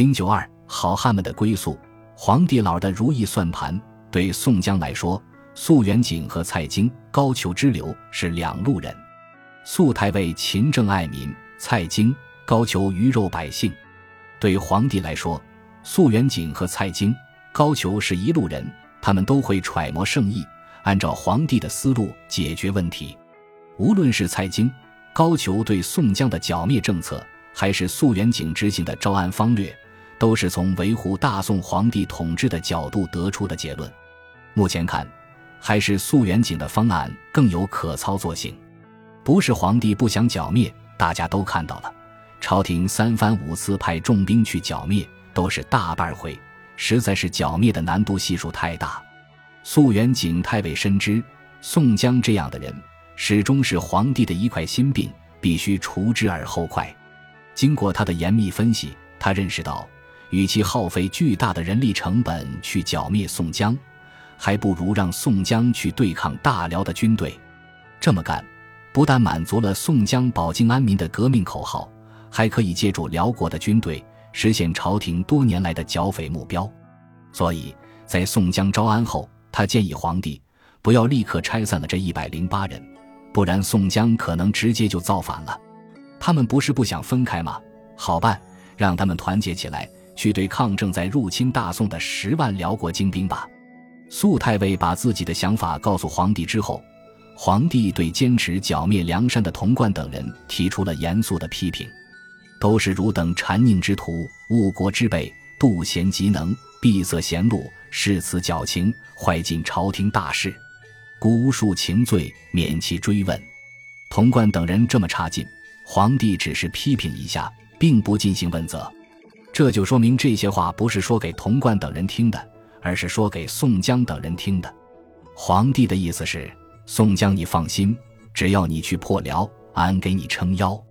零九二，好汉们的归宿。皇帝老儿的如意算盘，对宋江来说，肃元景和蔡京、高俅之流是两路人。肃太尉勤政爱民，蔡京、高俅鱼肉百姓。对皇帝来说，肃元景和蔡京、高俅是一路人，他们都会揣摩圣意，按照皇帝的思路解决问题。无论是蔡京、高俅对宋江的剿灭政策，还是肃元景执行的招安方略，都是从维护大宋皇帝统治的角度得出的结论。目前看，还是肃元景的方案更有可操作性。不是皇帝不想剿灭，大家都看到了，朝廷三番五次派重兵去剿灭，都是大败回，实在是剿灭的难度系数太大。肃元景太尉深知，宋江这样的人。始终是皇帝的一块心病，必须除之而后快。经过他的严密分析，他认识到，与其耗费巨大的人力成本去剿灭宋江，还不如让宋江去对抗大辽的军队。这么干，不但满足了宋江保境安民的革命口号，还可以借助辽国的军队实现朝廷多年来的剿匪目标。所以在宋江招安后，他建议皇帝不要立刻拆散了这一百零八人。不然，宋江可能直接就造反了。他们不是不想分开吗？好办，让他们团结起来，去对抗正在入侵大宋的十万辽国精兵吧。肃太尉把自己的想法告诉皇帝之后，皇帝对坚持剿灭梁山的童贯等人提出了严肃的批评：都是汝等谗佞之徒，误国之辈，妒贤嫉能，闭塞贤路，恃此矫情，坏尽朝廷大事。孤恕情罪，免其追问。童贯等人这么差劲，皇帝只是批评一下，并不进行问责。这就说明这些话不是说给童贯等人听的，而是说给宋江等人听的。皇帝的意思是：宋江，你放心，只要你去破辽，俺给你撑腰。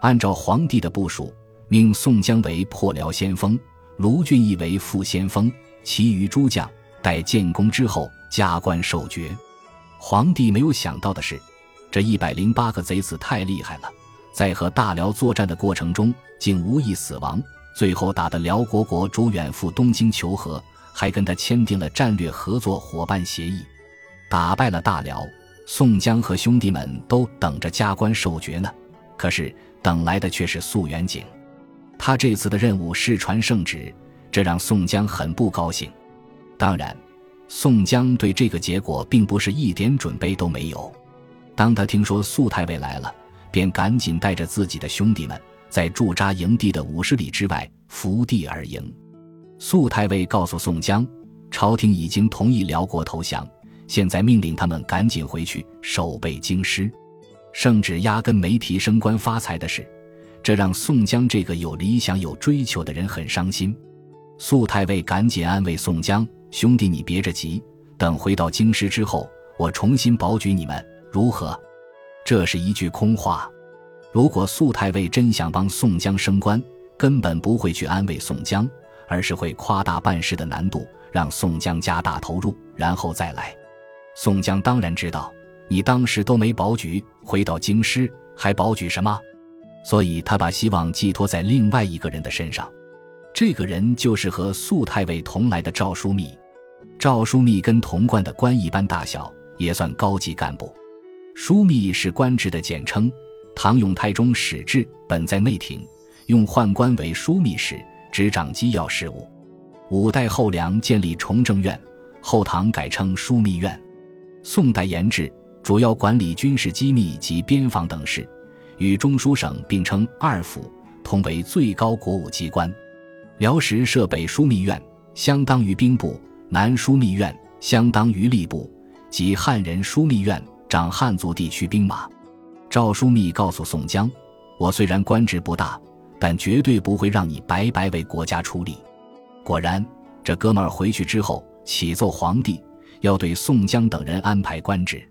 按照皇帝的部署，命宋江为破辽先锋，卢俊义为副先锋，其余诸将待建功之后加官授爵。皇帝没有想到的是，这一百零八个贼子太厉害了，在和大辽作战的过程中竟无一死亡，最后打得辽国国主远赴东京求和，还跟他签订了战略合作伙伴协议，打败了大辽。宋江和兄弟们都等着加官授爵呢，可是等来的却是肃元景。他这次的任务是传圣旨，这让宋江很不高兴。当然。宋江对这个结果并不是一点准备都没有。当他听说肃太尉来了，便赶紧带着自己的兄弟们，在驻扎营地的五十里之外伏地而迎。肃太尉告诉宋江，朝廷已经同意辽国投降，现在命令他们赶紧回去守备京师。圣旨压根没提升官发财的事，这让宋江这个有理想、有追求的人很伤心。肃太尉赶紧安慰宋江。兄弟，你别着急，等回到京师之后，我重新保举你们，如何？这是一句空话。如果肃太尉真想帮宋江升官，根本不会去安慰宋江，而是会夸大办事的难度，让宋江加大投入，然后再来。宋江当然知道，你当时都没保举，回到京师还保举什么？所以他把希望寄托在另外一个人的身上，这个人就是和肃太尉同来的赵枢密。赵枢密跟童贯的官一般大小，也算高级干部。枢密是官职的简称。唐永泰中史志本在内廷，用宦官为枢密使，执掌机要事务。五代后梁建立崇政院，后唐改称枢密院。宋代严制，主要管理军事机密及边防等事，与中书省并称二府，同为最高国务机关。辽时设北枢密院，相当于兵部。南枢密院相当于吏部，即汉人枢密院掌汉族地区兵马。赵枢密告诉宋江：“我虽然官职不大，但绝对不会让你白白为国家出力。”果然，这哥们儿回去之后启奏皇帝，要对宋江等人安排官职。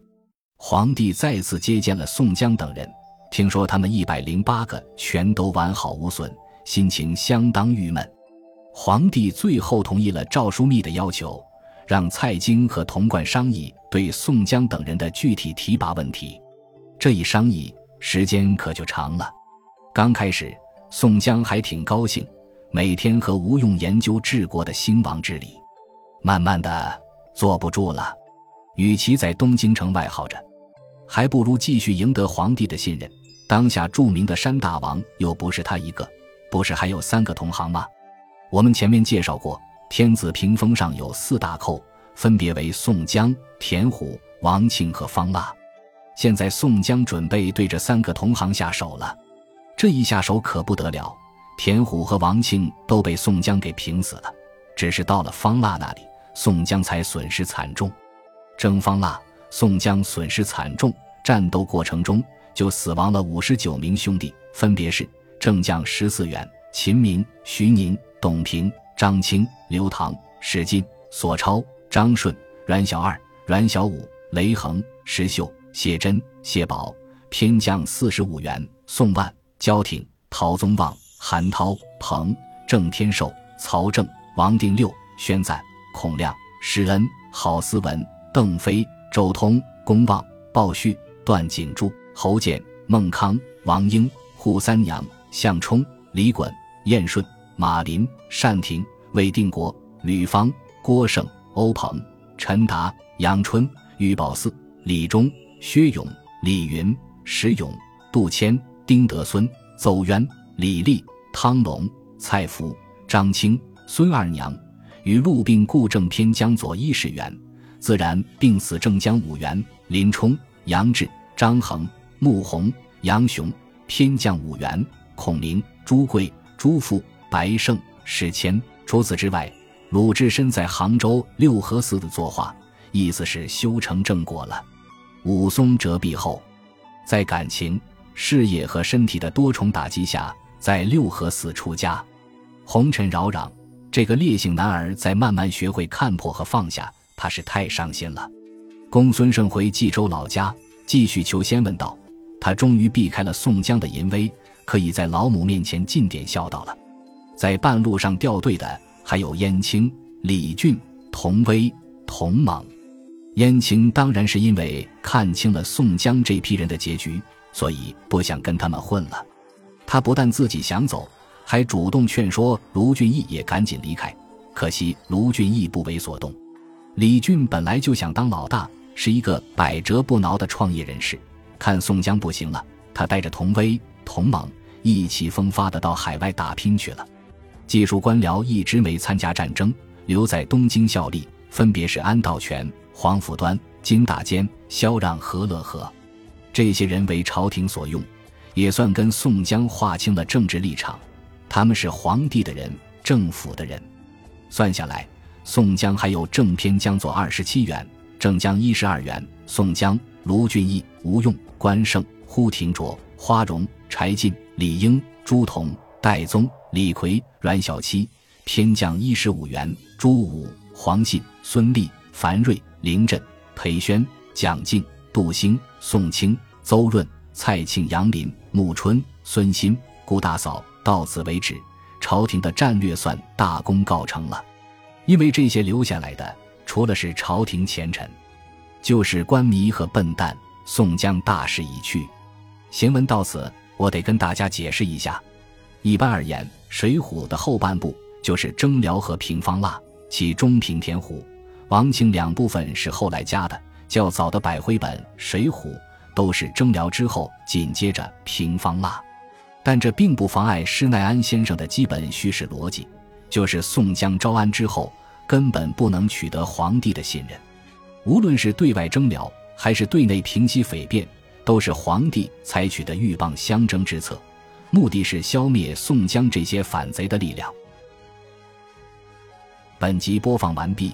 皇帝再次接见了宋江等人，听说他们一百零八个全都完好无损，心情相当郁闷。皇帝最后同意了赵枢密的要求，让蔡京和童贯商议对宋江等人的具体提拔问题。这一商议时间可就长了。刚开始，宋江还挺高兴，每天和吴用研究治国的兴亡之理。慢慢的，坐不住了。与其在东京城外耗着，还不如继续赢得皇帝的信任。当下著名的山大王又不是他一个，不是还有三个同行吗？我们前面介绍过，天子屏风上有四大寇，分别为宋江、田虎、王庆和方腊。现在宋江准备对这三个同行下手了，这一下手可不得了。田虎和王庆都被宋江给平死了，只是到了方腊那里，宋江才损失惨重。征方腊，宋江损失惨重，战斗过程中就死亡了五十九名兄弟，分别是正将十四员、秦明、徐宁、董平、张清、刘唐、史进、索超、张顺、阮小二、阮小五、雷横、石秀、谢珍、谢宝，偏将四十五员：宋万、焦挺、陶宗旺、韩涛、彭、郑天寿、曹正、王定六、宣赞、孔亮、施恩、郝思文。邓飞、周通、公望、鲍旭、段景柱、侯简、孟康、王英、扈三娘、项冲、李衮、燕顺、马林、单廷、魏定国、吕方、郭盛、欧鹏、陈达、杨春、于宝四、李忠、薛勇、李云、石勇、杜迁、丁德孙、邹渊、李立、汤龙、蔡福、张清、孙二娘，与陆病故正偏江左一十员。自然病死，正江五员林冲、杨志、张衡、穆弘、杨雄，偏将五员孔明、朱贵、朱富、白胜、史谦。除此之外，鲁智深在杭州六合寺的作画，意思是修成正果了。武松折臂后，在感情、事业和身体的多重打击下，在六合寺出家。红尘扰攘，这个烈性男儿在慢慢学会看破和放下。他是太伤心了。公孙胜回冀州老家，继续求仙问道：“他终于避开了宋江的淫威，可以在老母面前尽点孝道了。”在半路上掉队的还有燕青、李俊、童威、童猛。燕青当然是因为看清了宋江这批人的结局，所以不想跟他们混了。他不但自己想走，还主动劝说卢俊义也赶紧离开。可惜卢俊义不为所动。李俊本来就想当老大，是一个百折不挠的创业人士。看宋江不行了，他带着童威、童猛意气风发的到海外打拼去了。技术官僚一直没参加战争，留在东京效力，分别是安道全、黄甫端、金大坚、萧让、何乐和。这些人为朝廷所用，也算跟宋江划清了政治立场。他们是皇帝的人，政府的人，算下来。宋江还有正偏将左二十七员，正将一十二员。宋江、卢俊义、吴用、关胜、呼廷卓、花荣、柴进、李应、朱仝、戴宗、李逵、阮小七，偏将一十五员。朱武、黄信、孙立、樊瑞、林震、裴宣、蒋敬、杜兴、宋清、邹润、蔡庆、杨林、穆春、孙新、顾大嫂。到此为止，朝廷的战略算大功告成了。因为这些留下来的，除了是朝廷前臣，就是官迷和笨蛋。宋江大势已去，行文到此，我得跟大家解释一下。一般而言，《水浒》的后半部就是征辽和平方腊，其中平田虎、王庆两部分是后来加的。较早的百回本《水浒》都是征辽之后紧接着平方腊，但这并不妨碍施耐庵先生的基本叙事逻辑。就是宋江招安之后，根本不能取得皇帝的信任。无论是对外征辽，还是对内平息匪变，都是皇帝采取的鹬蚌相争之策，目的是消灭宋江这些反贼的力量。本集播放完毕，